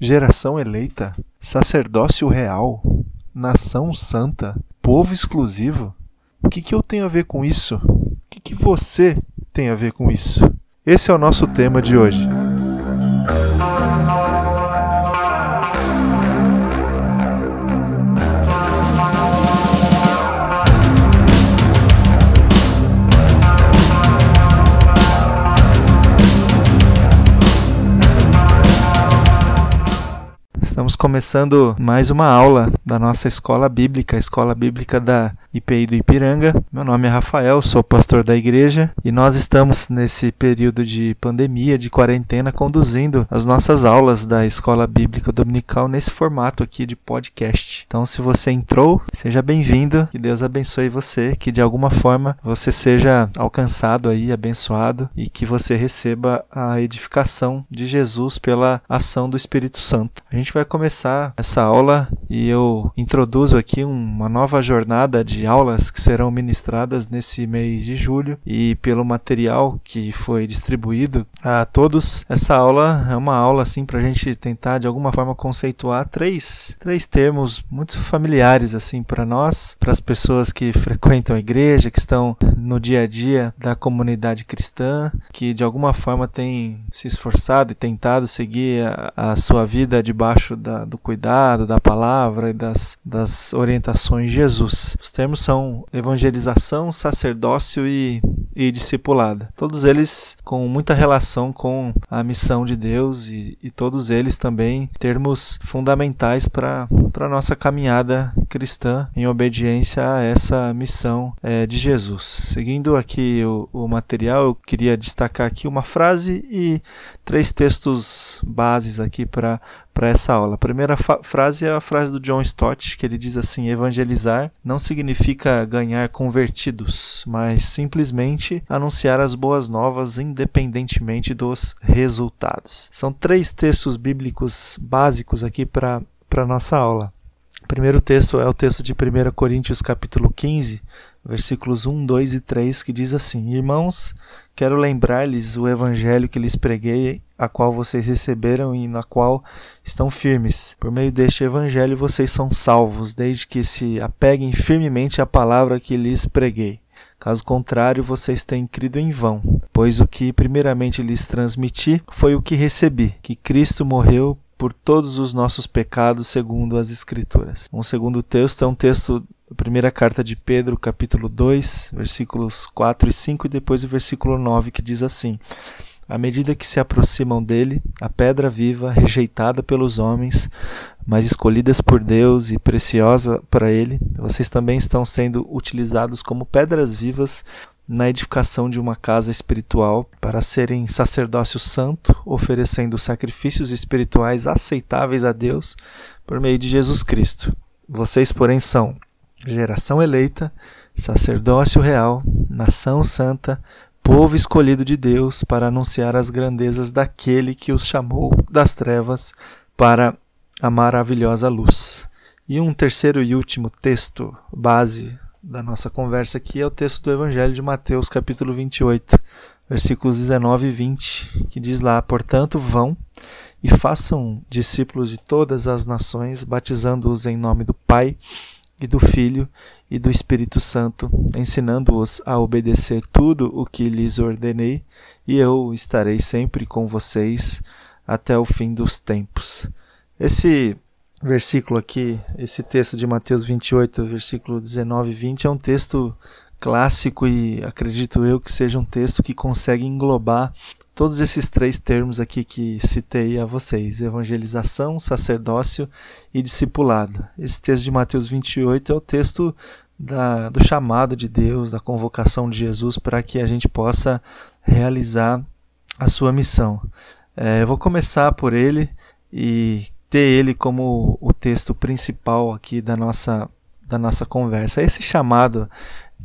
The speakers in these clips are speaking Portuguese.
geração eleita, sacerdócio real, nação santa, povo exclusivo. O que, que eu tenho a ver com isso? O que, que você tem a ver com isso? Esse é o nosso tema de hoje. Estamos começando mais uma aula da nossa escola bíblica, a escola bíblica da IPI do Ipiranga. Meu nome é Rafael, sou pastor da igreja e nós estamos nesse período de pandemia, de quarentena, conduzindo as nossas aulas da escola bíblica dominical nesse formato aqui de podcast. Então, se você entrou, seja bem-vindo, que Deus abençoe você, que de alguma forma você seja alcançado aí, abençoado e que você receba a edificação de Jesus pela ação do Espírito Santo. A gente vai começar essa aula e eu introduzo aqui uma nova jornada de aulas que serão ministradas nesse mês de julho e pelo material que foi distribuído a todos. Essa aula é uma aula assim para a gente tentar de alguma forma conceituar três, três termos muito familiares assim para nós, para as pessoas que frequentam a igreja, que estão no dia a dia da comunidade cristã, que de alguma forma têm se esforçado e tentado seguir a, a sua vida debaixo da, do cuidado, da palavra e das, das orientações de Jesus. Os termos são evangelização, sacerdócio e, e. Todos eles com muita relação com a missão de Deus e, e todos eles também termos fundamentais para a nossa caminhada cristã em obediência a essa missão é, de Jesus. Seguindo aqui o, o material, eu queria destacar aqui uma frase e três textos bases aqui para para essa aula. A primeira frase é a frase do John Stott, que ele diz assim: evangelizar não significa ganhar convertidos, mas simplesmente anunciar as boas novas independentemente dos resultados. São três textos bíblicos básicos aqui para a nossa aula. O primeiro texto é o texto de 1 Coríntios capítulo 15, versículos 1, 2 e 3, que diz assim: Irmãos, quero lembrar-lhes o evangelho que lhes preguei, a qual vocês receberam e na qual estão firmes. Por meio deste evangelho vocês são salvos, desde que se apeguem firmemente à palavra que lhes preguei. Caso contrário, vocês têm crido em vão, pois o que primeiramente lhes transmiti foi o que recebi, que Cristo morreu por todos os nossos pecados, segundo as Escrituras. Um segundo texto é um texto da primeira carta de Pedro, capítulo 2, versículos 4 e 5, e depois o versículo 9, que diz assim: À medida que se aproximam dele, a pedra viva, rejeitada pelos homens, mas escolhidas por Deus e preciosa para ele, vocês também estão sendo utilizados como pedras vivas na edificação de uma casa espiritual para serem sacerdócio santo, oferecendo sacrifícios espirituais aceitáveis a Deus por meio de Jesus Cristo. Vocês, porém, são geração eleita, sacerdócio real, nação santa, povo escolhido de Deus para anunciar as grandezas daquele que os chamou das trevas para a maravilhosa luz. E um terceiro e último texto base da nossa conversa aqui é o texto do Evangelho de Mateus, capítulo 28, versículos 19 e 20, que diz lá: Portanto, vão e façam discípulos de todas as nações, batizando-os em nome do Pai e do Filho e do Espírito Santo, ensinando-os a obedecer tudo o que lhes ordenei, e eu estarei sempre com vocês até o fim dos tempos. Esse versículo aqui, esse texto de Mateus 28, versículo 19 e 20, é um texto clássico e acredito eu que seja um texto que consegue englobar todos esses três termos aqui que citei a vocês: evangelização, sacerdócio e discipulado. Esse texto de Mateus 28 é o texto da, do chamado de Deus, da convocação de Jesus para que a gente possa realizar a sua missão. É, eu vou começar por ele e ter ele como o texto principal aqui da nossa, da nossa conversa. Esse chamado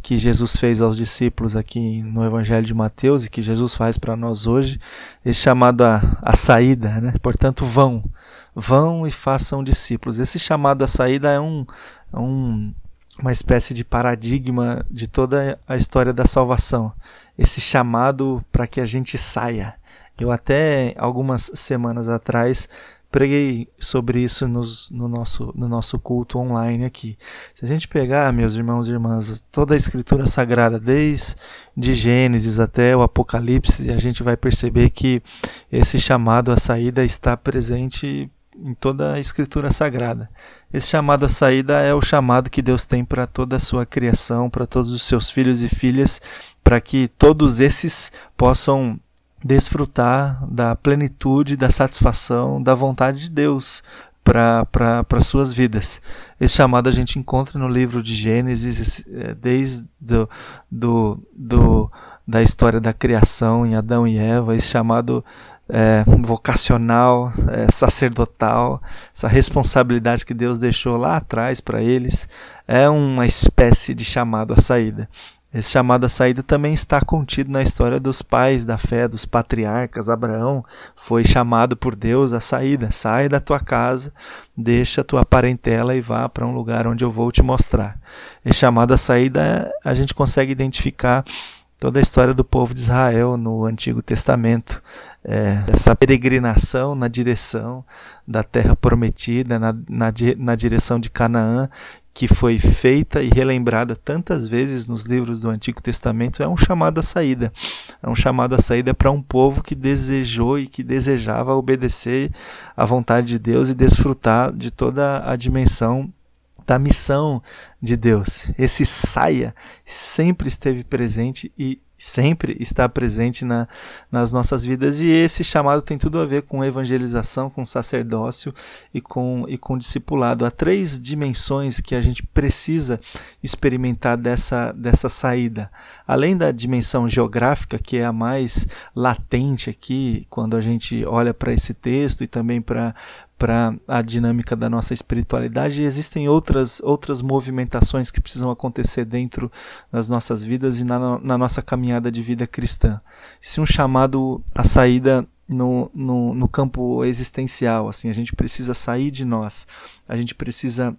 que Jesus fez aos discípulos aqui no Evangelho de Mateus e que Jesus faz para nós hoje, esse chamado a, a saída, né? portanto, vão, vão e façam discípulos. Esse chamado à saída é um, é um uma espécie de paradigma de toda a história da salvação. Esse chamado para que a gente saia. Eu até algumas semanas atrás preguei sobre isso nos, no, nosso, no nosso culto online aqui. Se a gente pegar, meus irmãos e irmãs, toda a escritura sagrada, desde de Gênesis até o Apocalipse, a gente vai perceber que esse chamado à saída está presente em toda a escritura sagrada. Esse chamado à saída é o chamado que Deus tem para toda a sua criação, para todos os seus filhos e filhas, para que todos esses possam desfrutar da plenitude, da satisfação, da vontade de Deus para suas vidas. Esse chamado a gente encontra no livro de Gênesis, é, desde do, do, do, da história da criação em Adão e Eva, esse chamado é, vocacional, é, sacerdotal, essa responsabilidade que Deus deixou lá atrás para eles, é uma espécie de chamado à saída. Esse chamado à saída também está contido na história dos pais da fé, dos patriarcas. Abraão foi chamado por Deus à saída. Sai da tua casa, deixa a tua parentela e vá para um lugar onde eu vou te mostrar. Esse chamado à saída a gente consegue identificar toda a história do povo de Israel no Antigo Testamento. É, essa peregrinação na direção da terra prometida, na, na, na direção de Canaã, que foi feita e relembrada tantas vezes nos livros do Antigo Testamento, é um chamado à saída. É um chamado à saída para um povo que desejou e que desejava obedecer à vontade de Deus e desfrutar de toda a dimensão da missão de Deus. Esse saia sempre esteve presente e sempre está presente na, nas nossas vidas e esse chamado tem tudo a ver com evangelização, com sacerdócio e com, e com discipulado. Há três dimensões que a gente precisa experimentar dessa, dessa saída. Além da dimensão geográfica, que é a mais latente aqui, quando a gente olha para esse texto e também para para a dinâmica da nossa espiritualidade e existem outras outras movimentações que precisam acontecer dentro das nossas vidas e na, na nossa caminhada de vida cristã. Se um chamado à saída no, no, no campo existencial, assim, a gente precisa sair de nós, a gente precisa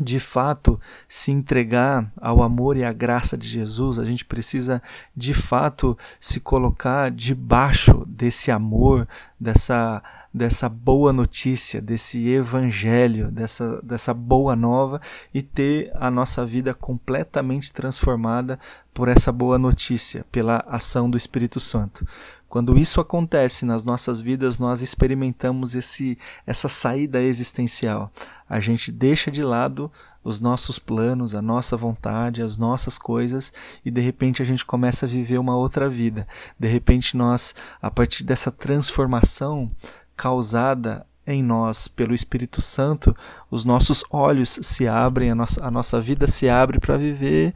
de fato se entregar ao amor e à graça de Jesus, a gente precisa de fato se colocar debaixo desse amor, dessa dessa boa notícia, desse evangelho, dessa, dessa boa nova e ter a nossa vida completamente transformada por essa boa notícia, pela ação do Espírito Santo. Quando isso acontece nas nossas vidas, nós experimentamos esse, essa saída existencial. A gente deixa de lado os nossos planos, a nossa vontade, as nossas coisas e de repente a gente começa a viver uma outra vida. De repente nós, a partir dessa transformação, causada em nós pelo Espírito Santo, os nossos olhos se abrem, a nossa, a nossa vida se abre para viver,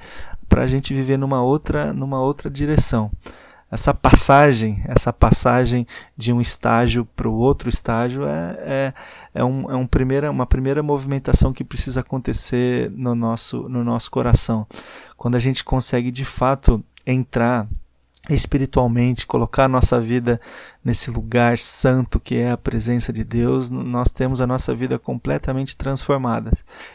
para a gente viver numa outra, numa outra direção. Essa passagem, essa passagem de um estágio para o outro estágio é, é, é, um, é um primeira, uma primeira movimentação que precisa acontecer no nosso, no nosso coração. Quando a gente consegue de fato entrar espiritualmente, colocar a nossa vida nesse lugar santo que é a presença de Deus, nós temos a nossa vida completamente transformada.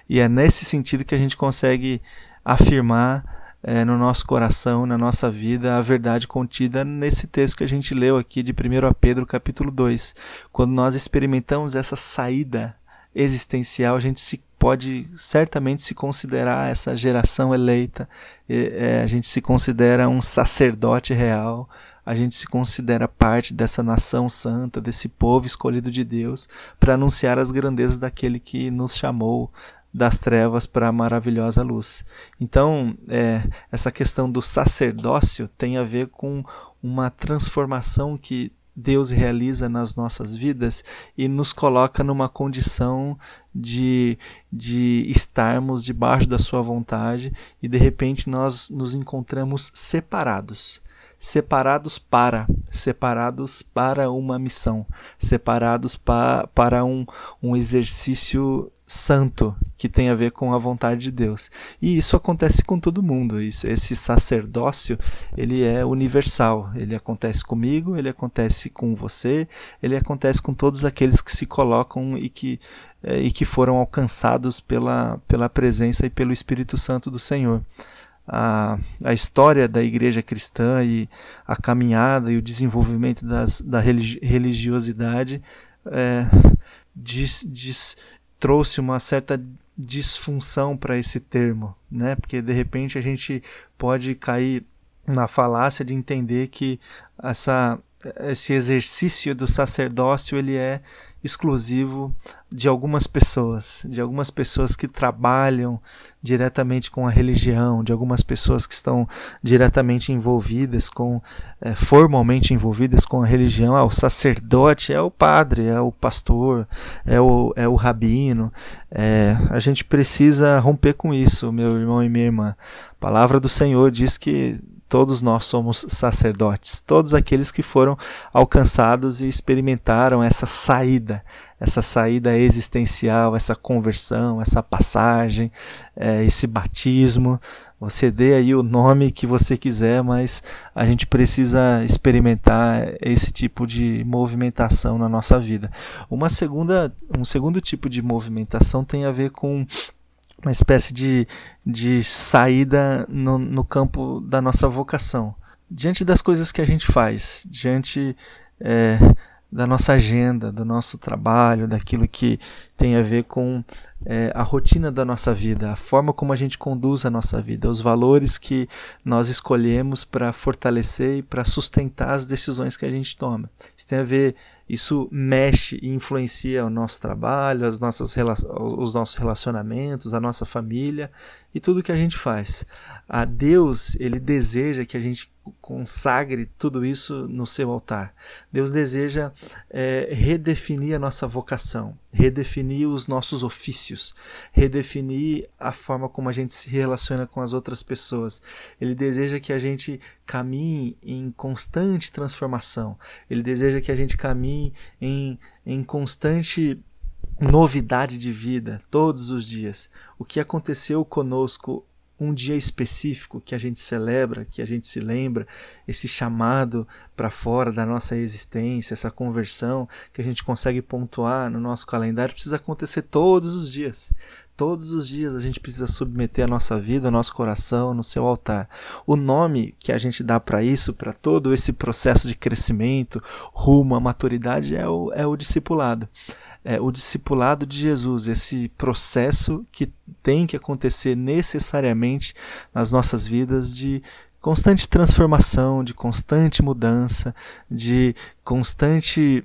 E é nesse sentido que a gente consegue afirmar é, no nosso coração, na nossa vida, a verdade contida nesse texto que a gente leu aqui de 1 Pedro capítulo 2. Quando nós experimentamos essa saída existencial, a gente se pode certamente se considerar essa geração eleita, é, a gente se considera um sacerdote real, a gente se considera parte dessa nação santa, desse povo escolhido de Deus, para anunciar as grandezas daquele que nos chamou das trevas para a maravilhosa luz. Então, é, essa questão do sacerdócio tem a ver com uma transformação que Deus realiza nas nossas vidas e nos coloca numa condição de, de estarmos debaixo da Sua vontade e de repente nós nos encontramos separados. Separados para, separados para uma missão, separados pa, para um, um exercício santo que tem a ver com a vontade de Deus. E isso acontece com todo mundo. Esse sacerdócio, ele é universal. Ele acontece comigo, ele acontece com você, ele acontece com todos aqueles que se colocam e que, é, e que foram alcançados pela, pela presença e pelo Espírito Santo do Senhor. A, a história da igreja cristã e a caminhada e o desenvolvimento das, da religiosidade é, diz, diz, trouxe uma certa disfunção para esse termo, né? Porque de repente a gente pode cair na falácia de entender que essa esse exercício do sacerdócio ele é exclusivo de algumas pessoas, de algumas pessoas que trabalham diretamente com a religião, de algumas pessoas que estão diretamente envolvidas com, é, formalmente envolvidas com a religião. Ah, o sacerdote é o padre, é o pastor, é o, é o rabino. É, a gente precisa romper com isso, meu irmão e minha irmã. A palavra do Senhor diz que todos nós somos sacerdotes, todos aqueles que foram alcançados e experimentaram essa saída, essa saída existencial, essa conversão, essa passagem, é, esse batismo. Você dê aí o nome que você quiser, mas a gente precisa experimentar esse tipo de movimentação na nossa vida. Uma segunda, um segundo tipo de movimentação tem a ver com uma espécie de, de saída no, no campo da nossa vocação. Diante das coisas que a gente faz, diante é, da nossa agenda, do nosso trabalho, daquilo que tem a ver com é, a rotina da nossa vida, a forma como a gente conduz a nossa vida, os valores que nós escolhemos para fortalecer e para sustentar as decisões que a gente toma. Isso tem a ver isso mexe e influencia o nosso trabalho, as nossas, os nossos relacionamentos, a nossa família e tudo que a gente faz. A Deus, ele deseja que a gente consagre tudo isso no seu altar. Deus deseja é, redefinir a nossa vocação, redefinir os nossos ofícios, redefinir a forma como a gente se relaciona com as outras pessoas. Ele deseja que a gente caminhe em constante transformação. Ele deseja que a gente caminhe em, em constante novidade de vida todos os dias. O que aconteceu conosco um dia específico que a gente celebra, que a gente se lembra, esse chamado para fora da nossa existência, essa conversão que a gente consegue pontuar no nosso calendário, precisa acontecer todos os dias. Todos os dias a gente precisa submeter a nossa vida, o nosso coração no seu altar. O nome que a gente dá para isso, para todo esse processo de crescimento, rumo à maturidade, é o, é o discipulado é, o discipulado de Jesus, esse processo que tem que acontecer necessariamente nas nossas vidas de constante transformação, de constante mudança, de constante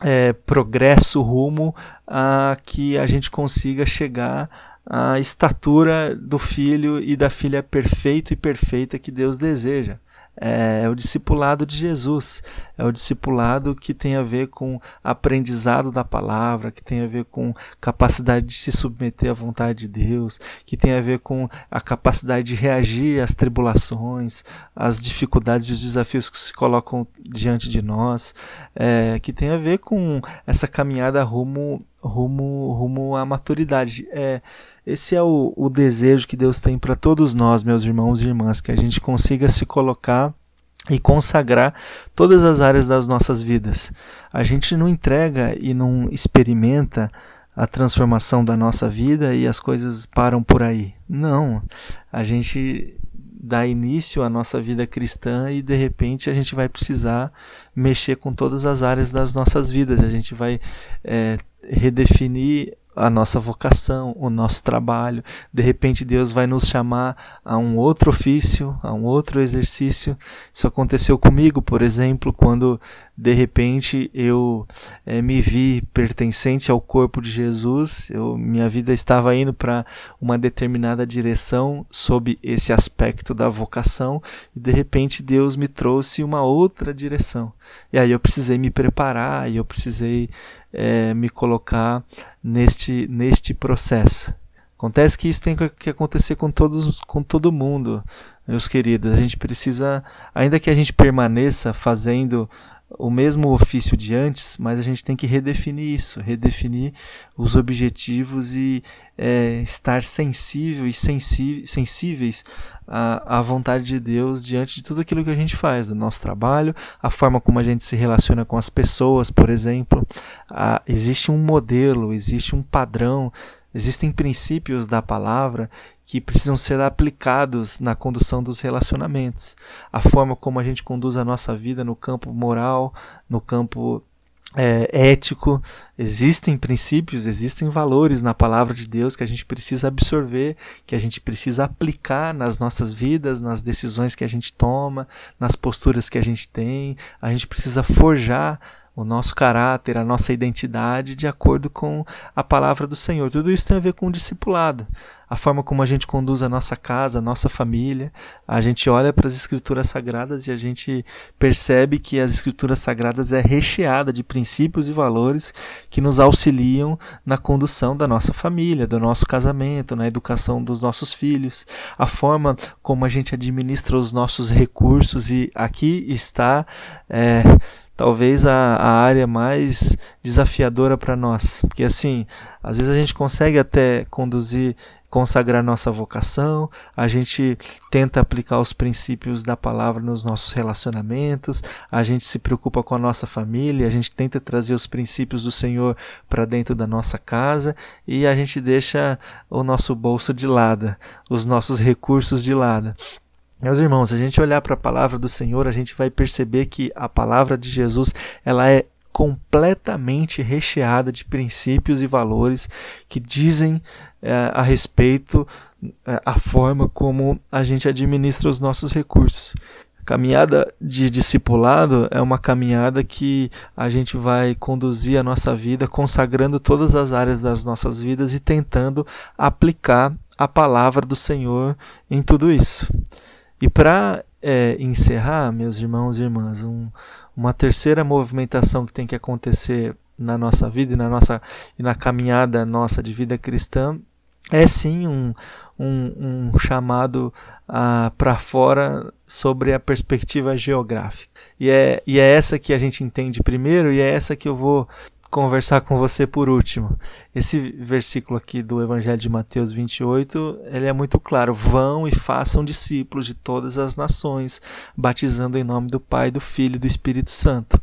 é, progresso rumo a que a gente consiga chegar à estatura do filho e da filha perfeito e perfeita que Deus deseja é, é, o discipulado de Jesus, é o discipulado que tem a ver com aprendizado da palavra, que tem a ver com capacidade de se submeter à vontade de Deus, que tem a ver com a capacidade de reagir às tribulações, às dificuldades e os desafios que se colocam diante de nós, é, que tem a ver com essa caminhada rumo rumo rumo à maturidade. É, esse é o, o desejo que Deus tem para todos nós, meus irmãos e irmãs, que a gente consiga se colocar e consagrar todas as áreas das nossas vidas. A gente não entrega e não experimenta a transformação da nossa vida e as coisas param por aí. Não. A gente dá início à nossa vida cristã e de repente a gente vai precisar mexer com todas as áreas das nossas vidas. A gente vai é, redefinir a nossa vocação, o nosso trabalho. De repente Deus vai nos chamar a um outro ofício, a um outro exercício. Isso aconteceu comigo, por exemplo, quando de repente eu é, me vi pertencente ao corpo de Jesus. Eu, minha vida estava indo para uma determinada direção sob esse aspecto da vocação e de repente Deus me trouxe uma outra direção. E aí eu precisei me preparar e eu precisei é, me colocar neste, neste processo. Acontece que isso tem que acontecer com todos, com todo mundo, meus queridos. A gente precisa, ainda que a gente permaneça fazendo o mesmo ofício de antes, mas a gente tem que redefinir isso, redefinir os objetivos e é, estar sensível e sensíveis à, à vontade de Deus diante de tudo aquilo que a gente faz, o nosso trabalho, a forma como a gente se relaciona com as pessoas, por exemplo. Ah, existe um modelo, existe um padrão, existem princípios da palavra que precisam ser aplicados na condução dos relacionamentos. A forma como a gente conduz a nossa vida no campo moral, no campo é, ético, existem princípios, existem valores na palavra de Deus que a gente precisa absorver, que a gente precisa aplicar nas nossas vidas, nas decisões que a gente toma, nas posturas que a gente tem. A gente precisa forjar o nosso caráter, a nossa identidade de acordo com a palavra do Senhor. Tudo isso tem a ver com o discipulado a forma como a gente conduz a nossa casa, a nossa família. A gente olha para as escrituras sagradas e a gente percebe que as escrituras sagradas é recheada de princípios e valores que nos auxiliam na condução da nossa família, do nosso casamento, na educação dos nossos filhos, a forma como a gente administra os nossos recursos e aqui está é, talvez a, a área mais desafiadora para nós, porque assim às vezes a gente consegue até conduzir consagrar nossa vocação, a gente tenta aplicar os princípios da palavra nos nossos relacionamentos, a gente se preocupa com a nossa família, a gente tenta trazer os princípios do Senhor para dentro da nossa casa e a gente deixa o nosso bolso de lado, os nossos recursos de lado. Meus irmãos, se a gente olhar para a palavra do Senhor, a gente vai perceber que a palavra de Jesus, ela é completamente recheada de princípios e valores que dizem é, a respeito é, a forma como a gente administra os nossos recursos. A caminhada de discipulado é uma caminhada que a gente vai conduzir a nossa vida consagrando todas as áreas das nossas vidas e tentando aplicar a palavra do Senhor em tudo isso. E para é, encerrar, meus irmãos e irmãs, um, uma terceira movimentação que tem que acontecer na nossa vida e na nossa e na caminhada nossa de vida cristã é sim um, um, um chamado uh, para fora sobre a perspectiva geográfica. E é, e é essa que a gente entende primeiro e é essa que eu vou conversar com você por último. Esse versículo aqui do Evangelho de Mateus 28, ele é muito claro: vão e façam discípulos de todas as nações, batizando em nome do Pai, do Filho e do Espírito Santo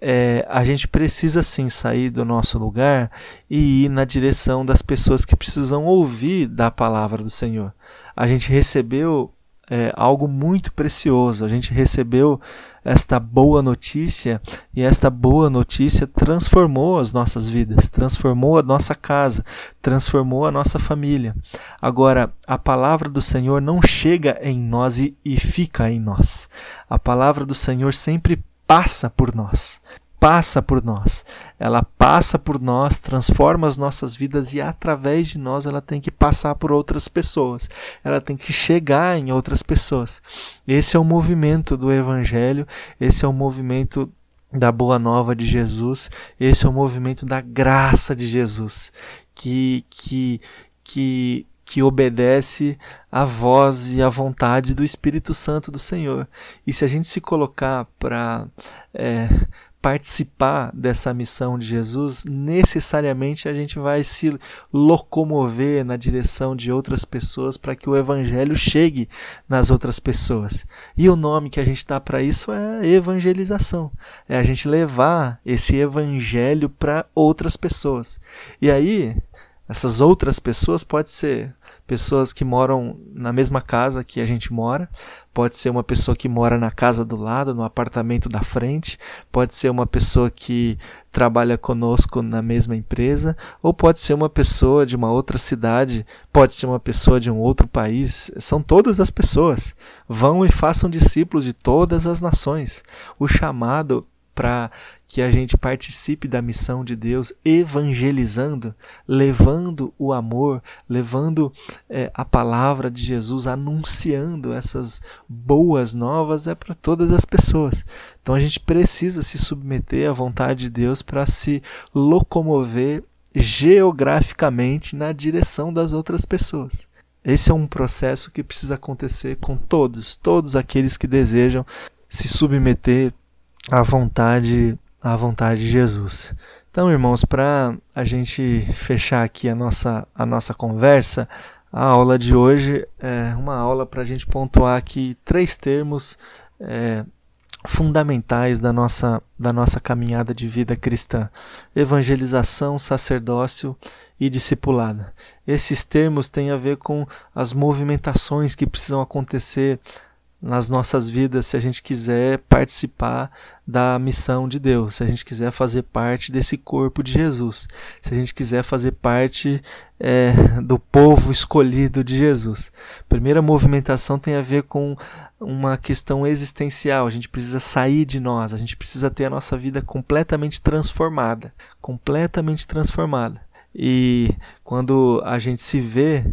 é, a gente precisa sim sair do nosso lugar e ir na direção das pessoas que precisam ouvir da palavra do Senhor. A gente recebeu é, algo muito precioso, a gente recebeu esta boa notícia e esta boa notícia transformou as nossas vidas, transformou a nossa casa, transformou a nossa família. Agora, a palavra do Senhor não chega em nós e, e fica em nós. A palavra do Senhor sempre passa por nós. Passa por nós. Ela passa por nós, transforma as nossas vidas e através de nós ela tem que passar por outras pessoas. Ela tem que chegar em outras pessoas. Esse é o movimento do Evangelho, esse é o movimento da boa nova de Jesus, esse é o movimento da graça de Jesus, que que que que obedece à voz e à vontade do Espírito Santo do Senhor. E se a gente se colocar para é, participar dessa missão de Jesus, necessariamente a gente vai se locomover na direção de outras pessoas para que o Evangelho chegue nas outras pessoas. E o nome que a gente dá para isso é evangelização. É a gente levar esse Evangelho para outras pessoas. E aí essas outras pessoas pode ser pessoas que moram na mesma casa que a gente mora, pode ser uma pessoa que mora na casa do lado, no apartamento da frente, pode ser uma pessoa que trabalha conosco na mesma empresa, ou pode ser uma pessoa de uma outra cidade, pode ser uma pessoa de um outro país. São todas as pessoas. Vão e façam discípulos de todas as nações. O chamado para que a gente participe da missão de Deus, evangelizando, levando o amor, levando é, a palavra de Jesus, anunciando essas boas novas é para todas as pessoas. Então a gente precisa se submeter à vontade de Deus para se locomover geograficamente na direção das outras pessoas. Esse é um processo que precisa acontecer com todos, todos aqueles que desejam se submeter à vontade, à vontade de Jesus. Então, irmãos, para a gente fechar aqui a nossa, a nossa conversa, a aula de hoje é uma aula para a gente pontuar aqui três termos é, fundamentais da nossa, da nossa caminhada de vida cristã: evangelização, sacerdócio e discipulado. Esses termos têm a ver com as movimentações que precisam acontecer nas nossas vidas se a gente quiser participar da missão de Deus, se a gente quiser fazer parte desse corpo de Jesus, se a gente quiser fazer parte é, do povo escolhido de Jesus. A primeira movimentação tem a ver com uma questão existencial. A gente precisa sair de nós, a gente precisa ter a nossa vida completamente transformada, completamente transformada. E quando a gente se vê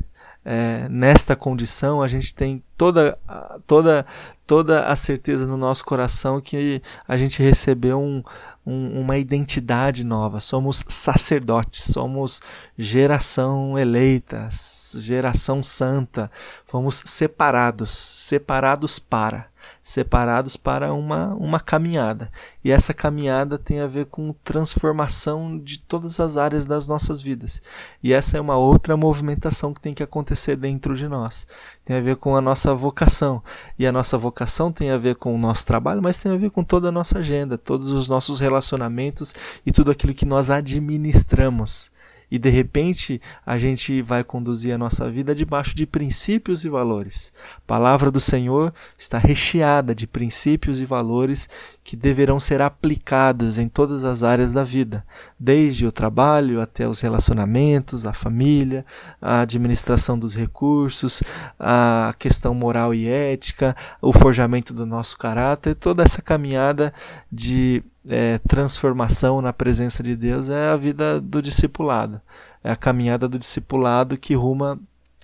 é, nesta condição, a gente tem toda, toda, toda a certeza no nosso coração que a gente recebeu um, um, uma identidade nova. Somos sacerdotes, somos geração eleita, geração santa. Fomos separados, separados para separados para uma, uma caminhada. E essa caminhada tem a ver com transformação de todas as áreas das nossas vidas. E essa é uma outra movimentação que tem que acontecer dentro de nós. Tem a ver com a nossa vocação. E a nossa vocação tem a ver com o nosso trabalho, mas tem a ver com toda a nossa agenda, todos os nossos relacionamentos e tudo aquilo que nós administramos e de repente a gente vai conduzir a nossa vida debaixo de princípios e valores. A palavra do Senhor está recheada de princípios e valores que deverão ser aplicados em todas as áreas da vida, desde o trabalho até os relacionamentos, a família, a administração dos recursos, a questão moral e ética, o forjamento do nosso caráter, toda essa caminhada de é, transformação na presença de Deus é a vida do discipulado, é a caminhada do discipulado que ruma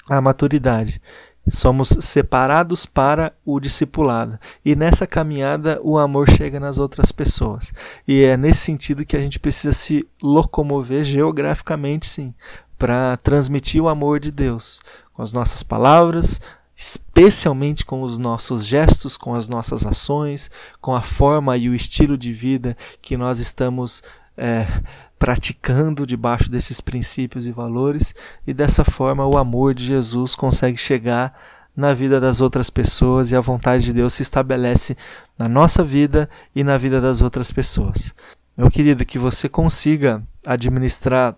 à maturidade. Somos separados para o discipulado. E nessa caminhada o amor chega nas outras pessoas. E é nesse sentido que a gente precisa se locomover geograficamente, sim, para transmitir o amor de Deus com as nossas palavras, especialmente com os nossos gestos, com as nossas ações, com a forma e o estilo de vida que nós estamos é, praticando debaixo desses princípios e valores, e dessa forma o amor de Jesus consegue chegar na vida das outras pessoas e a vontade de Deus se estabelece na nossa vida e na vida das outras pessoas. Meu querido, que você consiga administrar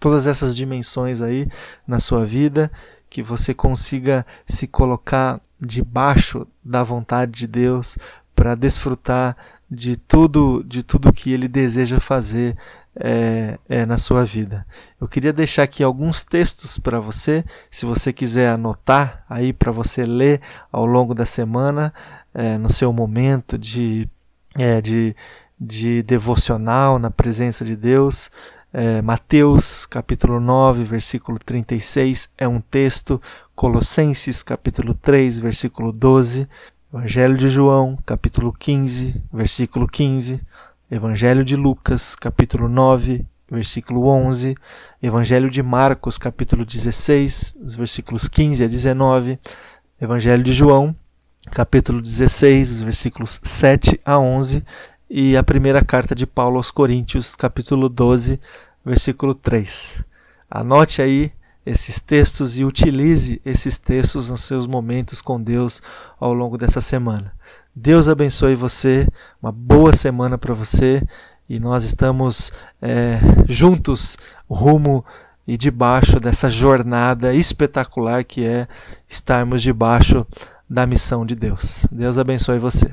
todas essas dimensões aí na sua vida que você consiga se colocar debaixo da vontade de Deus para desfrutar de tudo, de tudo que Ele deseja fazer é, é, na sua vida. Eu queria deixar aqui alguns textos para você, se você quiser anotar aí para você ler ao longo da semana, é, no seu momento de, de, de devocional na presença de Deus. É, Mateus capítulo 9, versículo 36 é um texto, Colossenses capítulo 3, versículo 12, Evangelho de João capítulo 15, versículo 15, Evangelho de Lucas capítulo 9, versículo 11, Evangelho de Marcos capítulo 16, os versículos 15 a 19, Evangelho de João capítulo 16, os versículos 7 a 11 e a primeira carta de Paulo aos Coríntios, capítulo 12, versículo 3. Anote aí esses textos e utilize esses textos nos seus momentos com Deus ao longo dessa semana. Deus abençoe você, uma boa semana para você e nós estamos é, juntos rumo e debaixo dessa jornada espetacular que é estarmos debaixo da missão de Deus. Deus abençoe você.